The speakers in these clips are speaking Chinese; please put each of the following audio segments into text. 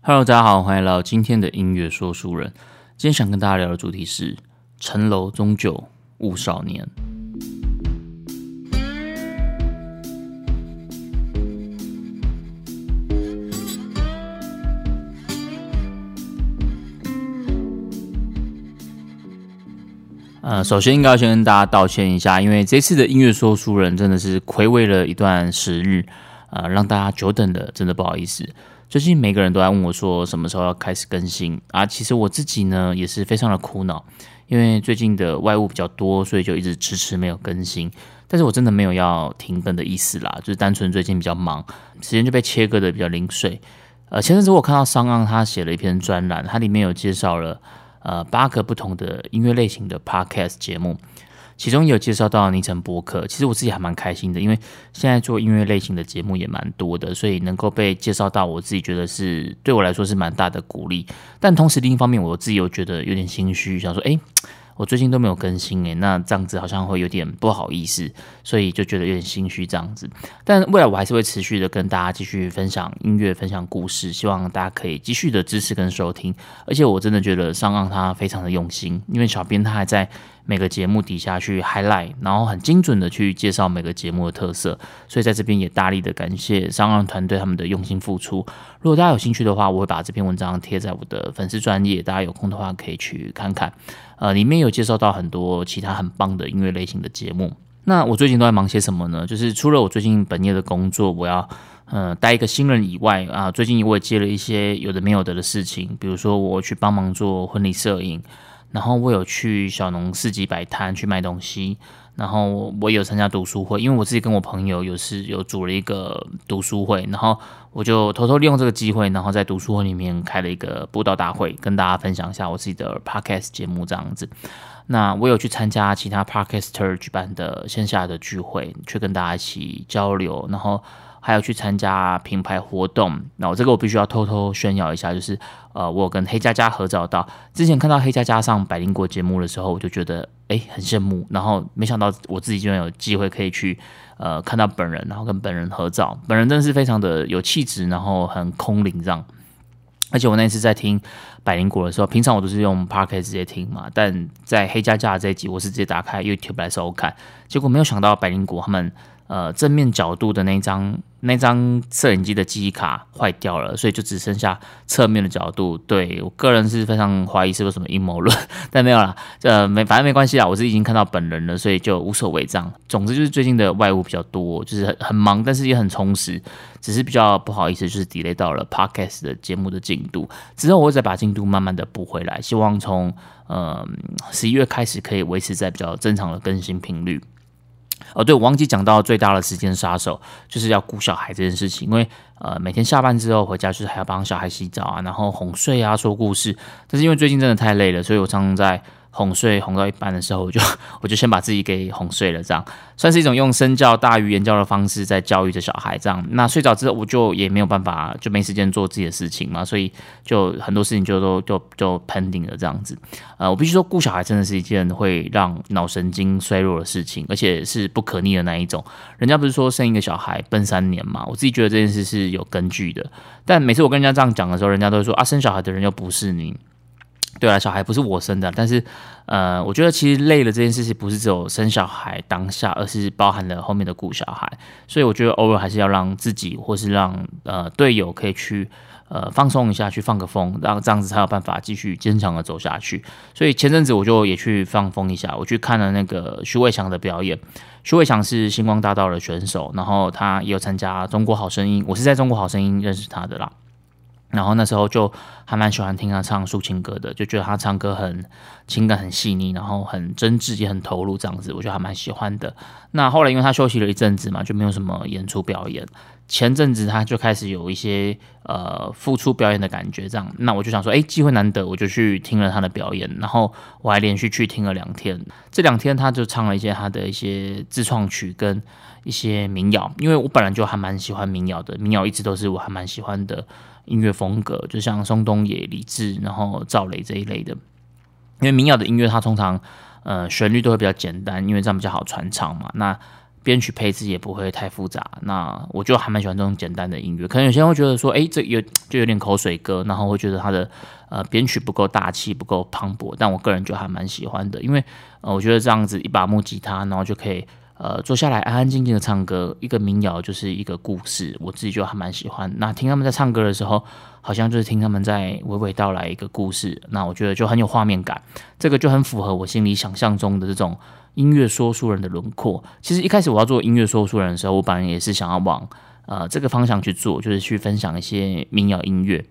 Hello，大家好，欢迎来到今天的音乐说书人。今天想跟大家聊的主题是“城楼终究误少年”。呃，首先应该要先跟大家道歉一下，因为这次的音乐说书人真的是暌违了一段时日，呃，让大家久等的，真的不好意思。最近每个人都在问我说什么时候要开始更新啊？其实我自己呢也是非常的苦恼，因为最近的外务比较多，所以就一直迟迟没有更新。但是我真的没有要停更的意思啦，就是单纯最近比较忙，时间就被切割的比较零碎。呃，前阵子我看到商岸他写了一篇专栏，它里面有介绍了呃八个不同的音乐类型的 podcast 节目。其中也有介绍到尼城播客，其实我自己还蛮开心的，因为现在做音乐类型的节目也蛮多的，所以能够被介绍到，我自己觉得是对我来说是蛮大的鼓励。但同时另一方面，我自己又觉得有点心虚，想说，哎。我最近都没有更新诶，那这样子好像会有点不好意思，所以就觉得有点心虚这样子。但未来我还是会持续的跟大家继续分享音乐、分享故事，希望大家可以继续的支持跟收听。而且我真的觉得上岸他非常的用心，因为小编他还在每个节目底下去 highlight，然后很精准的去介绍每个节目的特色，所以在这边也大力的感谢上岸团队他们的用心付出。如果大家有兴趣的话，我会把这篇文章贴在我的粉丝专页，大家有空的话可以去看看。呃，里面有介绍到很多其他很棒的音乐类型的节目。那我最近都在忙些什么呢？就是除了我最近本业的工作，我要呃带一个新人以外啊，最近我也接了一些有的没有的的事情，比如说我去帮忙做婚礼摄影，然后我有去小农市集摆摊去卖东西。然后我有参加读书会，因为我自己跟我朋友有是有组了一个读书会，然后我就偷偷利用这个机会，然后在读书会里面开了一个布道大会，跟大家分享一下我自己的 podcast 节目这样子。那我有去参加其他 podcaster 举办的线下的聚会，去跟大家一起交流，然后。还有去参加品牌活动，那我这个我必须要偷偷炫耀一下，就是呃，我跟黑佳佳合照到，之前看到黑佳佳上百灵国节目的时候，我就觉得哎很羡慕，然后没想到我自己居然有机会可以去呃看到本人，然后跟本人合照，本人真的是非常的有气质，然后很空灵这样。而且我那次在听百灵果的时候，平常我都是用 Park 直接听嘛，但在黑加加这一集，我是直接打开 YouTube 来收看，结果没有想到百灵果他们。呃，正面角度的那张那张摄影机的记忆卡坏掉了，所以就只剩下侧面的角度。对我个人是非常怀疑是不是什么阴谋论，但没有啦，呃，没反正没关系啦，我是已经看到本人了，所以就无所谓这样。总之就是最近的外务比较多，就是很很忙，但是也很充实，只是比较不好意思，就是 delay 到了 podcast 的节目的进度。之后我会再把进度慢慢的补回来，希望从嗯十一月开始可以维持在比较正常的更新频率。哦，对，我忘记讲到最大的时间杀手，就是要顾小孩这件事情。因为呃，每天下班之后回家，就是还要帮小孩洗澡啊，然后哄睡啊，说故事。但是因为最近真的太累了，所以我常常在。哄睡哄到一半的时候，我就我就先把自己给哄睡了，这样算是一种用身教大于言教的方式在教育着小孩。这样，那睡着之后，我就也没有办法，就没时间做自己的事情嘛，所以就很多事情就都就就 pending 了这样子。呃，我必须说，顾小孩真的是一件会让脑神经衰弱的事情，而且是不可逆的那一种。人家不是说生一个小孩奔三年嘛？我自己觉得这件事是有根据的。但每次我跟人家这样讲的时候，人家都会说啊，生小孩的人又不是你。对啊，小孩不是我生的，但是，呃，我觉得其实累了这件事情不是只有生小孩当下，而是包含了后面的顾小孩，所以我觉得偶尔还是要让自己或是让呃队友可以去呃放松一下，去放个风，让这样子才有办法继续坚强的走下去。所以前阵子我就也去放风一下，我去看了那个徐伟强的表演。徐伟强是星光大道的选手，然后他也有参加中国好声音，我是在中国好声音认识他的啦。然后那时候就还蛮喜欢听他唱抒情歌的，就觉得他唱歌很情感很细腻，然后很真挚也很投入这样子，我觉得还蛮喜欢的。那后来因为他休息了一阵子嘛，就没有什么演出表演。前阵子他就开始有一些呃复出表演的感觉，这样。那我就想说，哎，机会难得，我就去听了他的表演，然后我还连续去听了两天。这两天他就唱了一些他的一些自创曲跟一些民谣，因为我本来就还蛮喜欢民谣的，民谣一直都是我还蛮喜欢的。音乐风格就像松东野、李志，然后赵雷这一类的。因为民谣的音乐，它通常呃旋律都会比较简单，因为这样比较好传唱嘛。那编曲配置也不会太复杂。那我就还蛮喜欢这种简单的音乐。可能有些人会觉得说，哎，这有就有点口水歌，然后会觉得它的呃编曲不够大气，不够磅礴。但我个人就还蛮喜欢的，因为呃，我觉得这样子一把木吉他，然后就可以。呃，坐下来安安静静的唱歌，一个民谣就是一个故事，我自己就还蛮喜欢。那听他们在唱歌的时候，好像就是听他们在娓娓道来一个故事，那我觉得就很有画面感，这个就很符合我心里想象中的这种音乐说书人的轮廓。其实一开始我要做音乐说书人的时候，我本来也是想要往呃这个方向去做，就是去分享一些民谣音乐。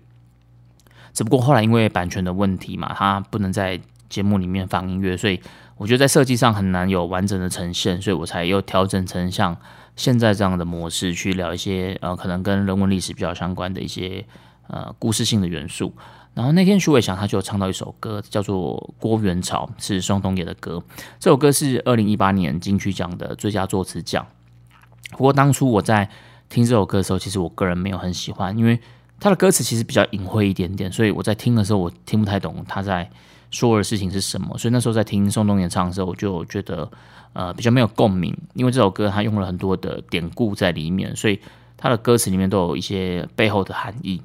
只不过后来因为版权的问题嘛，它不能在节目里面放音乐，所以。我觉得在设计上很难有完整的呈现，所以我才又调整成像现在这样的模式去聊一些呃，可能跟人文历史比较相关的一些呃故事性的元素。然后那天徐伟翔他就唱到一首歌，叫做《郭元潮》，是宋冬野的歌。这首歌是二零一八年金曲奖的最佳作词奖。不过当初我在听这首歌的时候，其实我个人没有很喜欢，因为他的歌词其实比较隐晦一点点，所以我在听的时候我听不太懂他在。说的事情是什么？所以那时候在听宋冬野唱的时候，我就觉得呃比较没有共鸣，因为这首歌他用了很多的典故在里面，所以他的歌词里面都有一些背后的含义。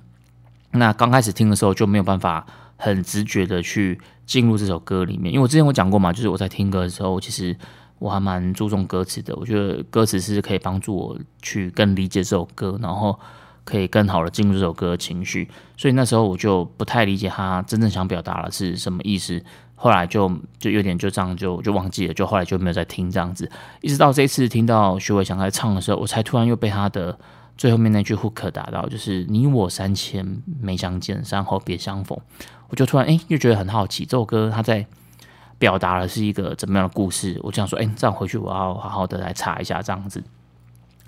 那刚开始听的时候就没有办法很直觉的去进入这首歌里面，因为我之前我讲过嘛，就是我在听歌的时候，其实我还蛮注重歌词的，我觉得歌词是可以帮助我去更理解这首歌，然后。可以更好的进入这首歌的情绪，所以那时候我就不太理解他真正想表达的是什么意思。后来就就有点就这样就就忘记了，就后来就没有再听这样子。一直到这次听到徐伟翔在唱的时候，我才突然又被他的最后面那句 hook 打到，就是“你我三千没相见，山后别相逢”。我就突然哎，又觉得很好奇，这首歌他在表达的是一个怎么样的故事？我就想说，哎，这样回去我要好好的来查一下这样子。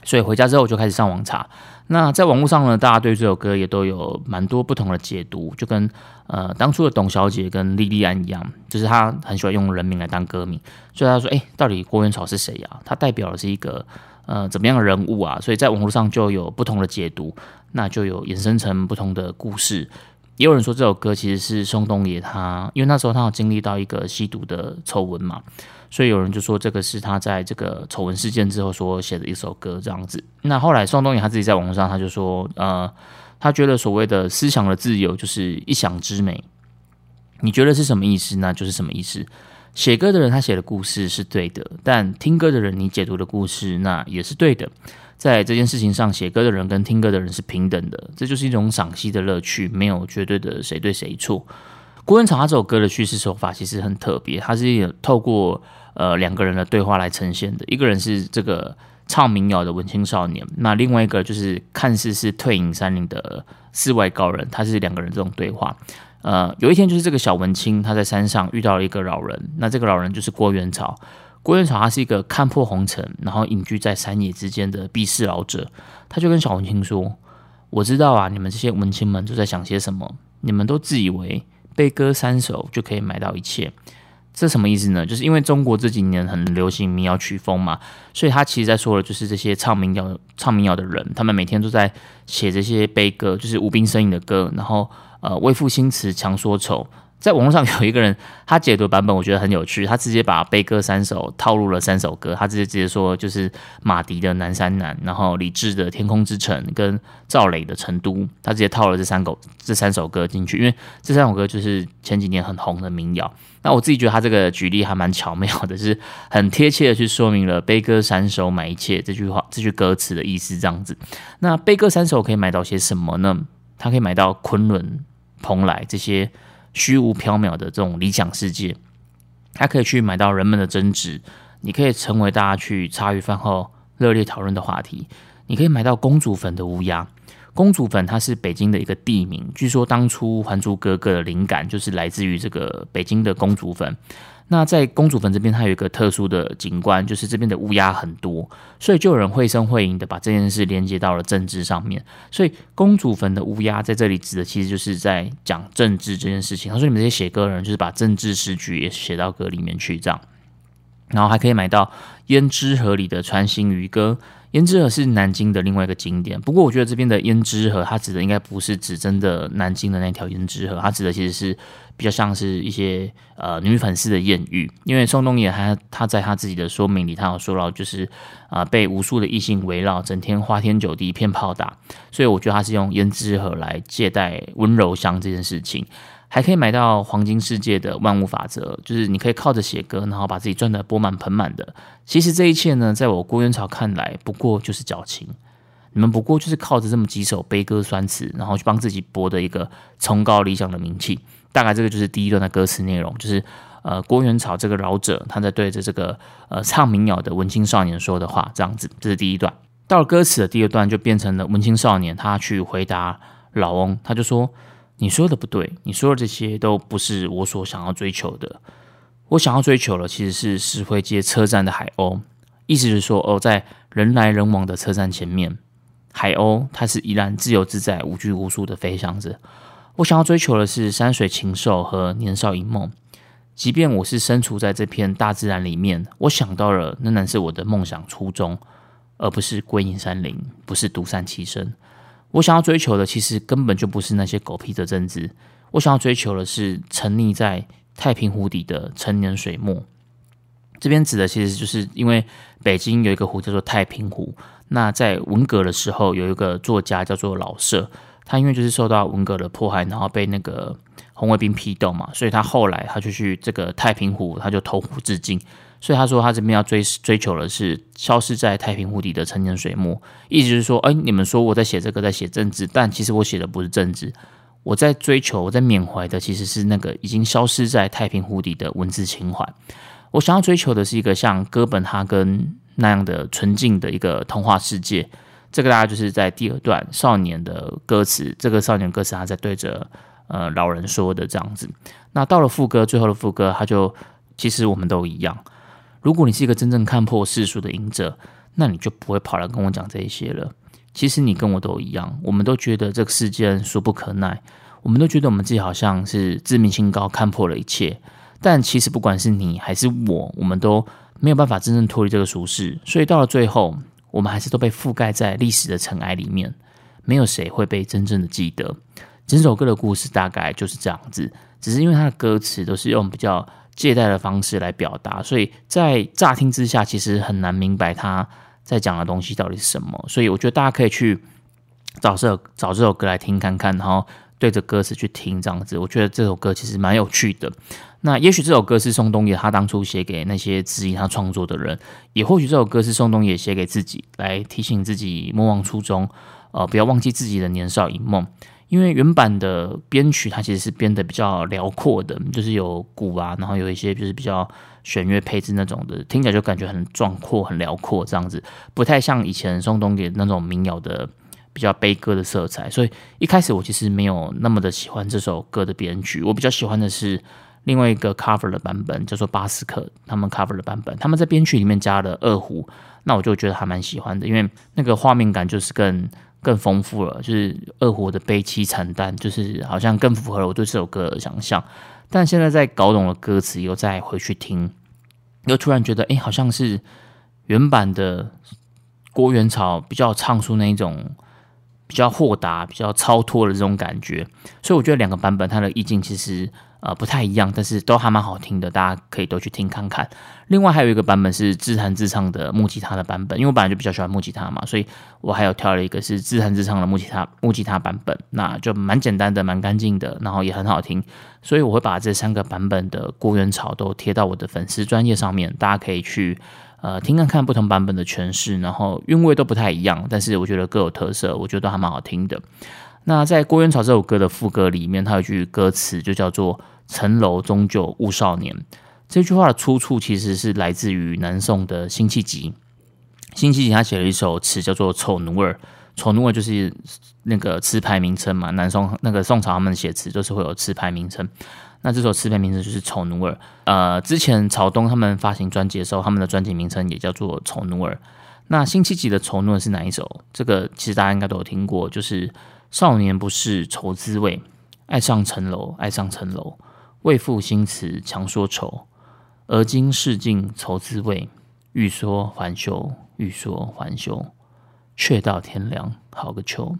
所以回家之后我就开始上网查。那在网络上呢，大家对这首歌也都有蛮多不同的解读，就跟呃当初的董小姐跟莉莉安一样，就是她很喜欢用人名来当歌名，所以她说：“哎，到底郭元草是谁呀？他代表的是一个呃怎么样的人物啊？”所以在网络上就有不同的解读，那就有衍生成不同的故事。也有人说这首歌其实是宋冬野他，因为那时候他有经历到一个吸毒的丑闻嘛。所以有人就说这个是他在这个丑闻事件之后所写的一首歌这样子。那后来宋冬野他自己在网络上他就说，呃，他觉得所谓的思想的自由就是一想之美。你觉得是什么意思？那就是什么意思。写歌的人他写的故事是对的，但听歌的人你解读的故事那也是对的。在这件事情上，写歌的人跟听歌的人是平等的，这就是一种赏析的乐趣，没有绝对的谁对谁错。郭文草他这首歌的叙事手法其实很特别，他是透过呃，两个人的对话来呈现的，一个人是这个唱民谣的文青少年，那另外一个就是看似是退隐山林的世外高人，他是两个人这种对话。呃，有一天就是这个小文青他在山上遇到了一个老人，那这个老人就是郭元朝。郭元朝他是一个看破红尘，然后隐居在山野之间的避世老者，他就跟小文青说：“我知道啊，你们这些文青们都在想些什么，你们都自以为被割三手就可以买到一切。”这什么意思呢？就是因为中国这几年很流行民谣曲风嘛，所以他其实在说的就是这些唱民谣、唱民谣的人，他们每天都在写这些悲歌，就是无病呻吟的歌，然后呃，为赋新词强说愁。在网络上有一个人，他解读版本我觉得很有趣，他直接把悲歌三首套入了三首歌，他直接直接说就是马迪的《南山南》，然后李志的《天空之城》跟赵磊的《成都》，他直接套了这三首这三首歌进去，因为这三首歌就是前几年很红的民谣。那我自己觉得他这个举例还蛮巧妙的，是很贴切的去说明了“悲歌三首买一切”这句话这句歌词的意思。这样子，那悲歌三首可以买到些什么呢？他可以买到昆仑、蓬莱这些。虚无缥缈的这种理想世界，它可以去买到人们的争执，你可以成为大家去茶余饭后热烈讨论的话题。你可以买到公主坟的乌鸦，公主坟它是北京的一个地名，据说当初《还珠格格》的灵感就是来自于这个北京的公主坟。那在公主坟这边，它有一个特殊的景观，就是这边的乌鸦很多，所以就有人绘声绘影的把这件事连接到了政治上面。所以公主坟的乌鸦在这里指的其实就是在讲政治这件事情。他说：“你们这些写歌的人，就是把政治诗句也写到歌里面去，这样。”然后还可以买到胭脂河里的穿心渔歌。胭脂河是南京的另外一个景点，不过我觉得这边的胭脂河，它指的应该不是指真的南京的那条胭脂河，它指的其实是比较像是一些呃女粉丝的艳遇。因为宋冬野他他在他自己的说明里，他有说到就是啊被无数的异性围绕，整天花天酒地，一片炮打，所以我觉得他是用胭脂河来借代温柔乡这件事情。还可以买到黄金世界的万物法则，就是你可以靠着写歌，然后把自己赚得钵满盆满的。其实这一切呢，在我郭元朝看来，不过就是矫情。你们不过就是靠着这么几首悲歌酸词，然后去帮自己博得一个崇高理想的名气。大概这个就是第一段的歌词内容，就是呃郭元朝这个老者他在对着这个呃唱民谣的文青少年说的话，这样子。这是第一段。到了歌词的第二段，就变成了文青少年他去回答老翁，他就说。你说的不对，你说的这些都不是我所想要追求的。我想要追求的其实是石灰街车站的海鸥，意思是说，哦，在人来人往的车站前面，海鸥它是依然自由自在、无拘无束的飞翔着。我想要追求的是山水禽兽和年少一梦。即便我是身处在这片大自然里面，我想到了，仍然是我的梦想初衷，而不是归隐山林，不是独善其身。我想要追求的，其实根本就不是那些狗屁的政治。我想要追求的是沉溺在太平湖底的陈年水墨。这边指的其实就是因为北京有一个湖叫做太平湖。那在文革的时候，有一个作家叫做老舍，他因为就是受到文革的迫害，然后被那个红卫兵批斗嘛，所以他后来他就去这个太平湖，他就投湖自尽。所以他说，他这边要追追求的是消失在太平湖底的陈年水墨，意思是说，哎，你们说我在写这个，在写政治，但其实我写的不是政治，我在追求，我在缅怀的其实是那个已经消失在太平湖底的文字情怀。我想要追求的是一个像哥本哈根那样的纯净的一个童话世界。这个大家就是在第二段少年的歌词，这个少年歌词他在对着呃老人说的这样子。那到了副歌，最后的副歌，他就其实我们都一样。如果你是一个真正看破世俗的隐者，那你就不会跑来跟我讲这一些了。其实你跟我都一样，我们都觉得这个世间俗不可耐，我们都觉得我们自己好像是自命清高，看破了一切。但其实不管是你还是我，我们都没有办法真正脱离这个俗世。所以到了最后，我们还是都被覆盖在历史的尘埃里面，没有谁会被真正的记得。整首歌的故事大概就是这样子，只是因为它的歌词都是用比较。借贷的方式来表达，所以在乍听之下，其实很难明白他在讲的东西到底是什么。所以我觉得大家可以去找这找这首歌来听看看，然后对着歌词去听，这样子，我觉得这首歌其实蛮有趣的。那也许这首歌是宋冬野他当初写给那些质疑他创作的人，也或许这首歌是宋冬野写给自己，来提醒自己莫忘初衷，呃，不要忘记自己的年少一梦。因为原版的编曲它其实是编的比较辽阔的，就是有鼓啊，然后有一些就是比较弦乐配置那种的，听起来就感觉很壮阔、很辽阔这样子，不太像以前宋冬野那种民谣的比较悲歌的色彩。所以一开始我其实没有那么的喜欢这首歌的编曲，我比较喜欢的是另外一个 cover 的版本，叫做巴斯克他们 cover 的版本，他们在编曲里面加了二胡，那我就觉得还蛮喜欢的，因为那个画面感就是更。更丰富了，就是二胡的悲凄惨淡，就是好像更符合了我对这首歌的想象。但现在在搞懂了歌词，又再回去听，又突然觉得，哎，好像是原版的郭元草比较唱出那一种比较豁达、比较超脱的这种感觉。所以我觉得两个版本它的意境其实。呃，不太一样，但是都还蛮好听的，大家可以都去听看看。另外还有一个版本是自弹自唱的木吉他的版本，因为我本来就比较喜欢木吉他嘛，所以我还有挑了一个是自弹自唱的木吉他木吉他版本，那就蛮简单的，蛮干净的，然后也很好听。所以我会把这三个版本的郭元草都贴到我的粉丝专业上面，大家可以去呃听看看不同版本的诠释，然后韵味都不太一样，但是我觉得各有特色，我觉得都还蛮好听的。那在郭元草这首歌的副歌里面，它有句歌词就叫做。层楼终究误少年，这句话的出处其实是来自于南宋的辛弃疾。辛弃疾他写了一首词叫做《丑奴儿》，丑奴儿就是那个词牌名称嘛。南宋那个宋朝他们写词都是会有词牌名称，那这首词牌名称就是《丑奴儿》。呃，之前曹东他们发行专辑的时候，他们的专辑名称也叫做《丑奴儿》。那辛弃疾的《丑奴儿》是哪一首？这个其实大家应该都有听过，就是“少年不是愁滋味，爱上层楼，爱上层楼。”为赋新词强说愁，而今事尽愁滋味，欲说还休，欲说还休，却道天凉好个秋。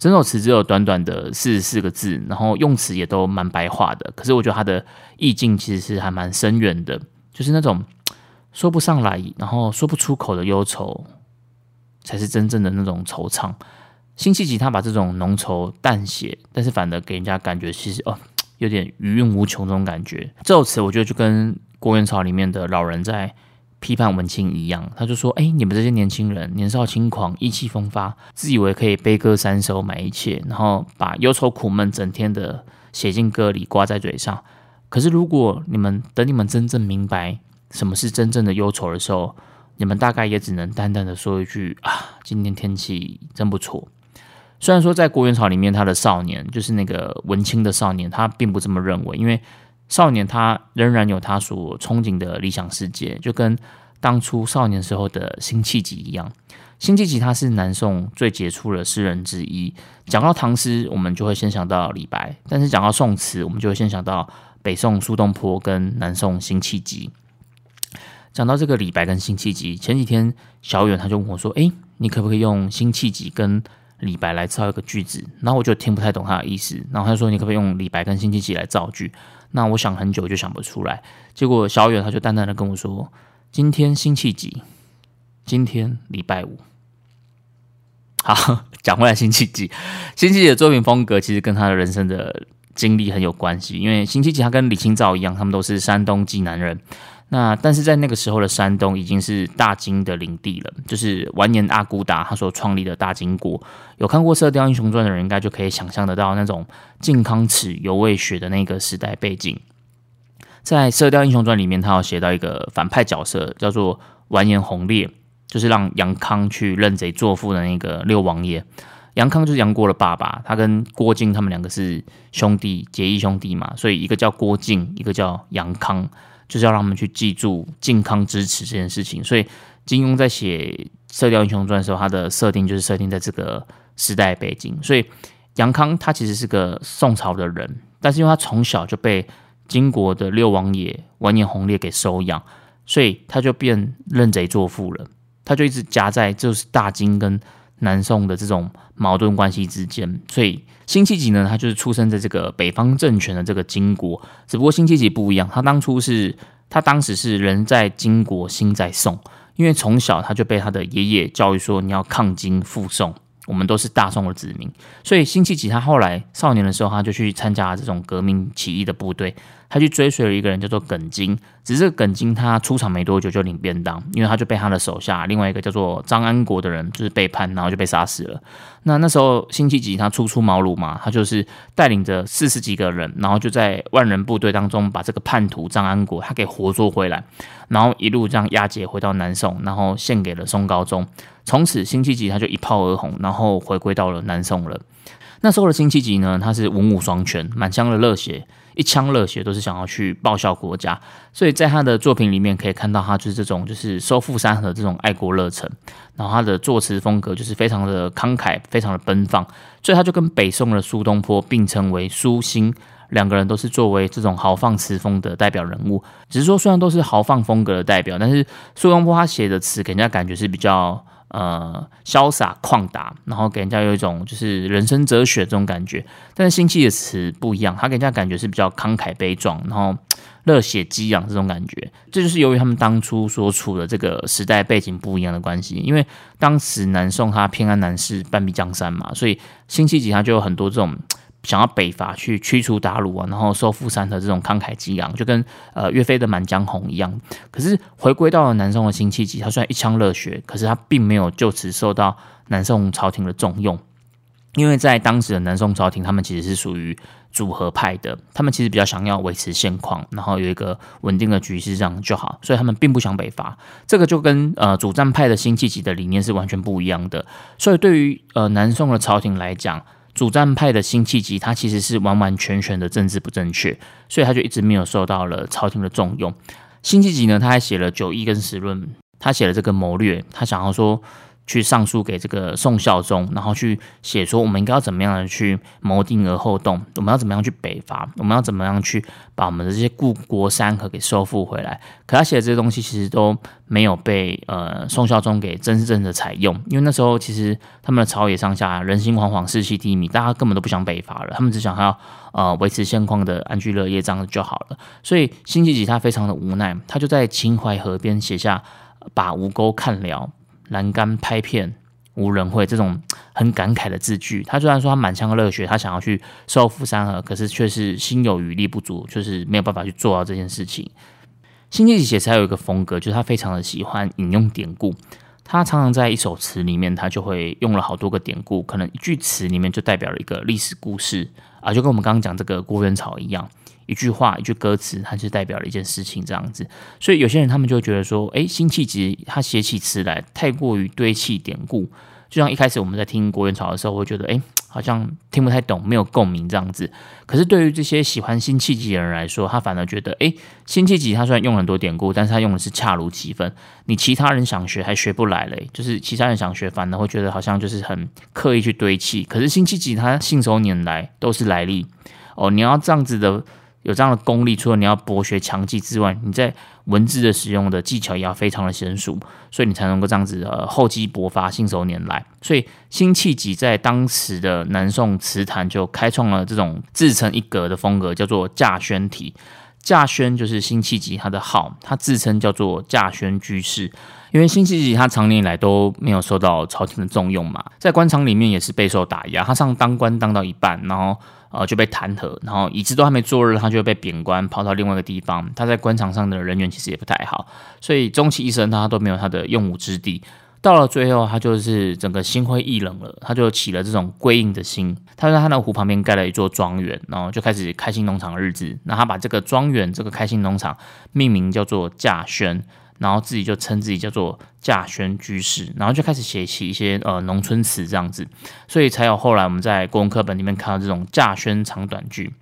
整首词只有短短的四十四个字，然后用词也都蛮白话的。可是我觉得它的意境其实是还蛮深远的，就是那种说不上来，然后说不出口的忧愁，才是真正的那种惆怅。辛弃疾他把这种浓稠淡写，但是反而给人家感觉其实哦，有点余韵无穷这种感觉。这首词我觉得就跟郭元朝里面的老人在。批判文青一样，他就说：“哎，你们这些年轻人年少轻狂、意气风发，自以为可以悲歌三首买一切，然后把忧愁苦闷整天的写进歌里，挂在嘴上。可是，如果你们等你们真正明白什么是真正的忧愁的时候，你们大概也只能淡淡的说一句：啊，今天天气真不错。虽然说在国元朝里面，他的少年就是那个文青的少年，他并不这么认为，因为。”少年他仍然有他所憧憬的理想世界，就跟当初少年时候的辛弃疾一样。辛弃疾他是南宋最杰出的诗人之一。讲到唐诗，我们就会先想到李白；但是讲到宋词，我们就会先想到北宋苏东坡跟南宋辛弃疾。讲到这个李白跟辛弃疾，前几天小远他就问我说：“诶，你可不可以用辛弃疾跟李白来造一个句子？”然后我就听不太懂他的意思。然后他说：“你可不可以用李白跟辛弃疾来造句？”那我想很久就想不出来，结果小远他就淡淡的跟我说：“今天辛弃疾，今天礼拜五。”好，讲回来，辛弃疾，辛弃疾的作品风格其实跟他的人生的经历很有关系，因为辛弃疾他跟李清照一样，他们都是山东济南人。那但是在那个时候的山东已经是大金的领地了，就是完颜阿骨打他所创立的大金国。有看过《射雕英雄传》的人，应该就可以想象得到那种靖康耻犹未雪的那个时代背景。在《射雕英雄传》里面，他有写到一个反派角色，叫做完颜洪烈，就是让杨康去认贼作父的那个六王爷。杨康就是杨过的爸爸，他跟郭靖他们两个是兄弟，结义兄弟嘛，所以一个叫郭靖，一个叫杨康。就是要让他们去记住靖康之耻这件事情，所以金庸在写《射雕英雄传》的时候，他的设定就是设定在这个时代背景。所以杨康他其实是个宋朝的人，但是因为他从小就被金国的六王爷完颜洪烈给收养，所以他就变认贼作父了。他就一直夹在就是大金跟南宋的这种矛盾关系之间。所以辛弃疾呢，他就是出生在这个北方政权的这个金国，只不过辛弃疾不一样，他当初是。他当时是人在金国，心在宋，因为从小他就被他的爷爷教育说，你要抗金复宋。我们都是大宋的子民，所以辛弃疾他后来少年的时候，他就去参加这种革命起义的部队，他去追随了一个人叫做耿京。只是耿京他出场没多久就领便当，因为他就被他的手下另外一个叫做张安国的人就是背叛，然后就被杀死了。那那时候辛弃疾他初出茅庐嘛，他就是带领着四十几个人，然后就在万人部队当中把这个叛徒张安国他给活捉回来，然后一路这样押解回到南宋，然后献给了宋高宗。从此，辛弃疾他就一炮而红，然后回归到了南宋了。那时候的辛弃疾呢，他是文武双全，满腔的热血，一腔热血都是想要去报效国家。所以在他的作品里面可以看到，他就是这种就是收复山河这种爱国热忱。然后他的作词风格就是非常的慷慨，非常的奔放。所以他就跟北宋的苏东坡并称为苏辛，两个人都是作为这种豪放词风的代表人物。只是说，虽然都是豪放风格的代表，但是苏东坡他写的词给人家感觉是比较。呃，潇洒旷达，然后给人家有一种就是人生哲学这种感觉。但是辛弃的词不一样，他给人家感觉是比较慷慨悲壮，然后热血激昂这种感觉。这就是由于他们当初所处的这个时代背景不一样的关系。因为当时南宋他偏安南市，半壁江山嘛，所以辛弃疾他就有很多这种。想要北伐去驱除鞑虏啊，然后收复山河，这种慷慨激昂，就跟呃岳飞的《满江红》一样。可是回归到了南宋的辛弃疾，他虽然一腔热血，可是他并没有就此受到南宋朝廷的重用，因为在当时的南宋朝廷，他们其实是属于组合派的，他们其实比较想要维持现况，然后有一个稳定的局势这样就好，所以他们并不想北伐。这个就跟呃主战派的辛弃疾的理念是完全不一样的。所以对于呃南宋的朝廷来讲，主战派的辛弃疾，他其实是完完全全的政治不正确，所以他就一直没有受到了朝廷的重用。辛弃疾呢，他还写了《九义》跟《十论》，他写了这个谋略，他想要说去上书给这个宋孝宗，然后去写说我们应该要怎么样的去谋定而后动，我们要怎么样去北伐，我们要怎么样去把我们的这些故国山河给收复回来。可他写的这些东西其实都没有被呃宋孝宗给真正的采用，因为那时候其实他们的朝野上下人心惶惶，士气低迷，大家根本都不想北伐了，他们只想要呃维持现况的安居乐业这样就好了。所以辛弃疾他非常的无奈，他就在秦淮河边写下把吴钩看了。栏杆拍片无人会，这种很感慨的字句。他虽然说他满腔热血，他想要去收复山河，可是却是心有余力不足，就是没有办法去做到这件事情。辛弃疾写词还有一个风格，就是他非常的喜欢引用典故。他常常在一首词里面，他就会用了好多个典故，可能一句词里面就代表了一个历史故事啊，就跟我们刚刚讲这个郭元草一样。一句话，一句歌词，它就代表了一件事情，这样子。所以有些人他们就觉得说，诶，辛弃疾他写起词来太过于堆砌典故，就像一开始我们在听国元朝的时候，会觉得，诶，好像听不太懂，没有共鸣这样子。可是对于这些喜欢辛弃疾的人来说，他反而觉得，诶，辛弃疾他虽然用很多典故，但是他用的是恰如其分。你其他人想学还学不来嘞，就是其他人想学，反而会觉得好像就是很刻意去堆砌。可是辛弃疾他信手拈来都是来历哦，你要这样子的。有这样的功力，除了你要博学强记之外，你在文字的使用的技巧也要非常的娴熟，所以你才能够这样子呃厚积薄发，信手拈来。所以辛弃疾在当时的南宋词坛就开创了这种自成一格的风格，叫做稼轩体。稼轩就是辛弃疾他的号，他自称叫做稼轩居士。因为辛弃疾他长年以来都没有受到朝廷的重用嘛，在官场里面也是备受打压。他上当官当到一半，然后。呃，就被弹劾，然后椅子都还没坐热，他就被贬官，跑到另外一个地方。他在官场上的人缘其实也不太好，所以终其一生，他都没有他的用武之地。到了最后，他就是整个心灰意冷了，他就起了这种归隐的心。他在他那湖旁边盖了一座庄园，然后就开始开心农场的日子。那他把这个庄园、这个开心农场命名叫做稼轩。然后自己就称自己叫做稼轩居士，然后就开始写起一些呃农村词这样子，所以才有后来我们在国文课本里面看到这种稼轩长短句。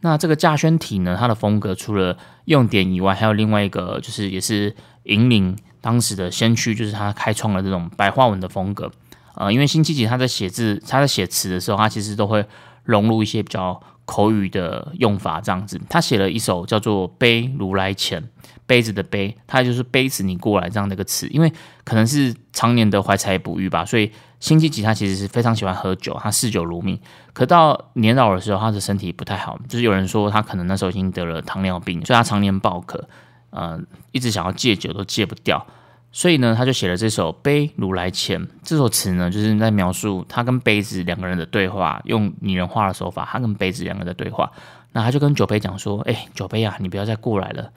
那这个稼轩体呢，它的风格除了用典以外，还有另外一个就是也是引领当时的先驱，就是他开创了这种白话文的风格。呃，因为辛弃疾他在写字、他在写词的时候，他其实都会融入一些比较口语的用法这样子。他写了一首叫做《杯如来前》。杯子的杯，他就是杯子，你过来这样的一个词，因为可能是常年的怀才不遇吧，所以辛弃疾他其实是非常喜欢喝酒，他嗜酒如命。可到年老的时候，他的身体不太好，就是有人说他可能那时候已经得了糖尿病，所以他常年暴渴，呃，一直想要戒酒都戒不掉，所以呢，他就写了这首《杯如来前》这首词呢，就是在描述他跟杯子两个人的对话，用拟人化的手法，他跟杯子两个人的对话。那他就跟酒杯讲说：“哎，酒杯啊，你不要再过来了。”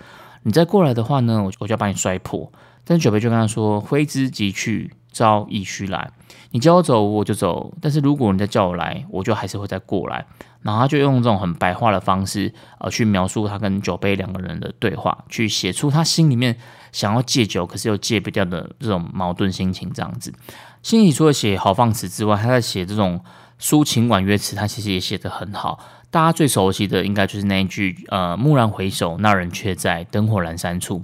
你再过来的话呢，我我就要把你摔破。但是酒杯就跟他说：“挥之即去，朝亦须来。你叫我走，我就走；但是如果你再叫我来，我就还是会再过来。”然后他就用这种很白话的方式，呃，去描述他跟酒杯两个人的对话，去写出他心里面想要戒酒，可是又戒不掉的这种矛盾心情。这样子，心里除了写豪放词之外，他在写这种抒情婉约词，他其实也写得很好。大家最熟悉的应该就是那一句，呃，蓦然回首，那人却在，灯火阑珊处。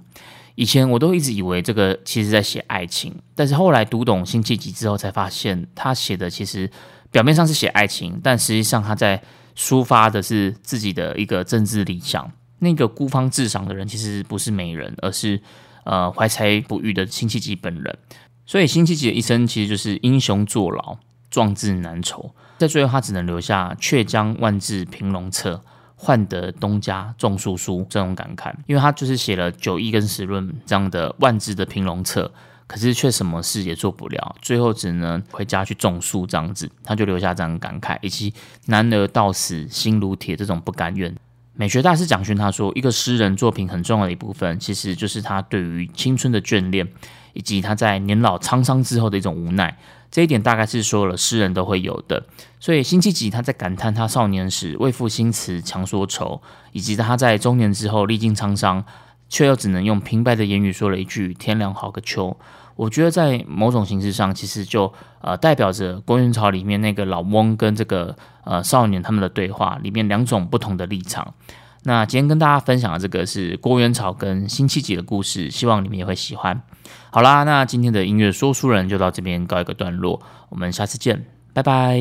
以前我都一直以为这个其实在写爱情，但是后来读懂辛弃疾之后，才发现他写的其实表面上是写爱情，但实际上他在抒发的是自己的一个政治理想。那个孤芳自赏的人其实不是美人，而是呃怀才不遇的辛弃疾本人。所以辛弃疾的一生其实就是英雄坐牢，壮志难酬。在最后，他只能留下“却将万字平龙策，换得东家种树书”这种感慨，因为他就是写了《九义》跟《十论》这样的万字的平龙策，可是却什么事也做不了，最后只能回家去种树这样子，他就留下这样的感慨，以及“男儿到死心如铁”这种不甘愿。美学大师蒋勋他说，一个诗人作品很重要的一部分，其实就是他对于青春的眷恋，以及他在年老沧桑之后的一种无奈。这一点大概是所有的诗人都会有的，所以辛弃疾他在感叹他少年时为赋新词强说愁，以及他在中年之后历经沧桑，却又只能用平白的言语说了一句“天凉好个秋”。我觉得在某种形式上，其实就呃代表着郭元朝里面那个老翁跟这个呃少年他们的对话里面两种不同的立场。那今天跟大家分享的这个是郭元草跟辛弃疾的故事，希望你们也会喜欢。好啦，那今天的音乐说书人就到这边告一个段落，我们下次见，拜拜。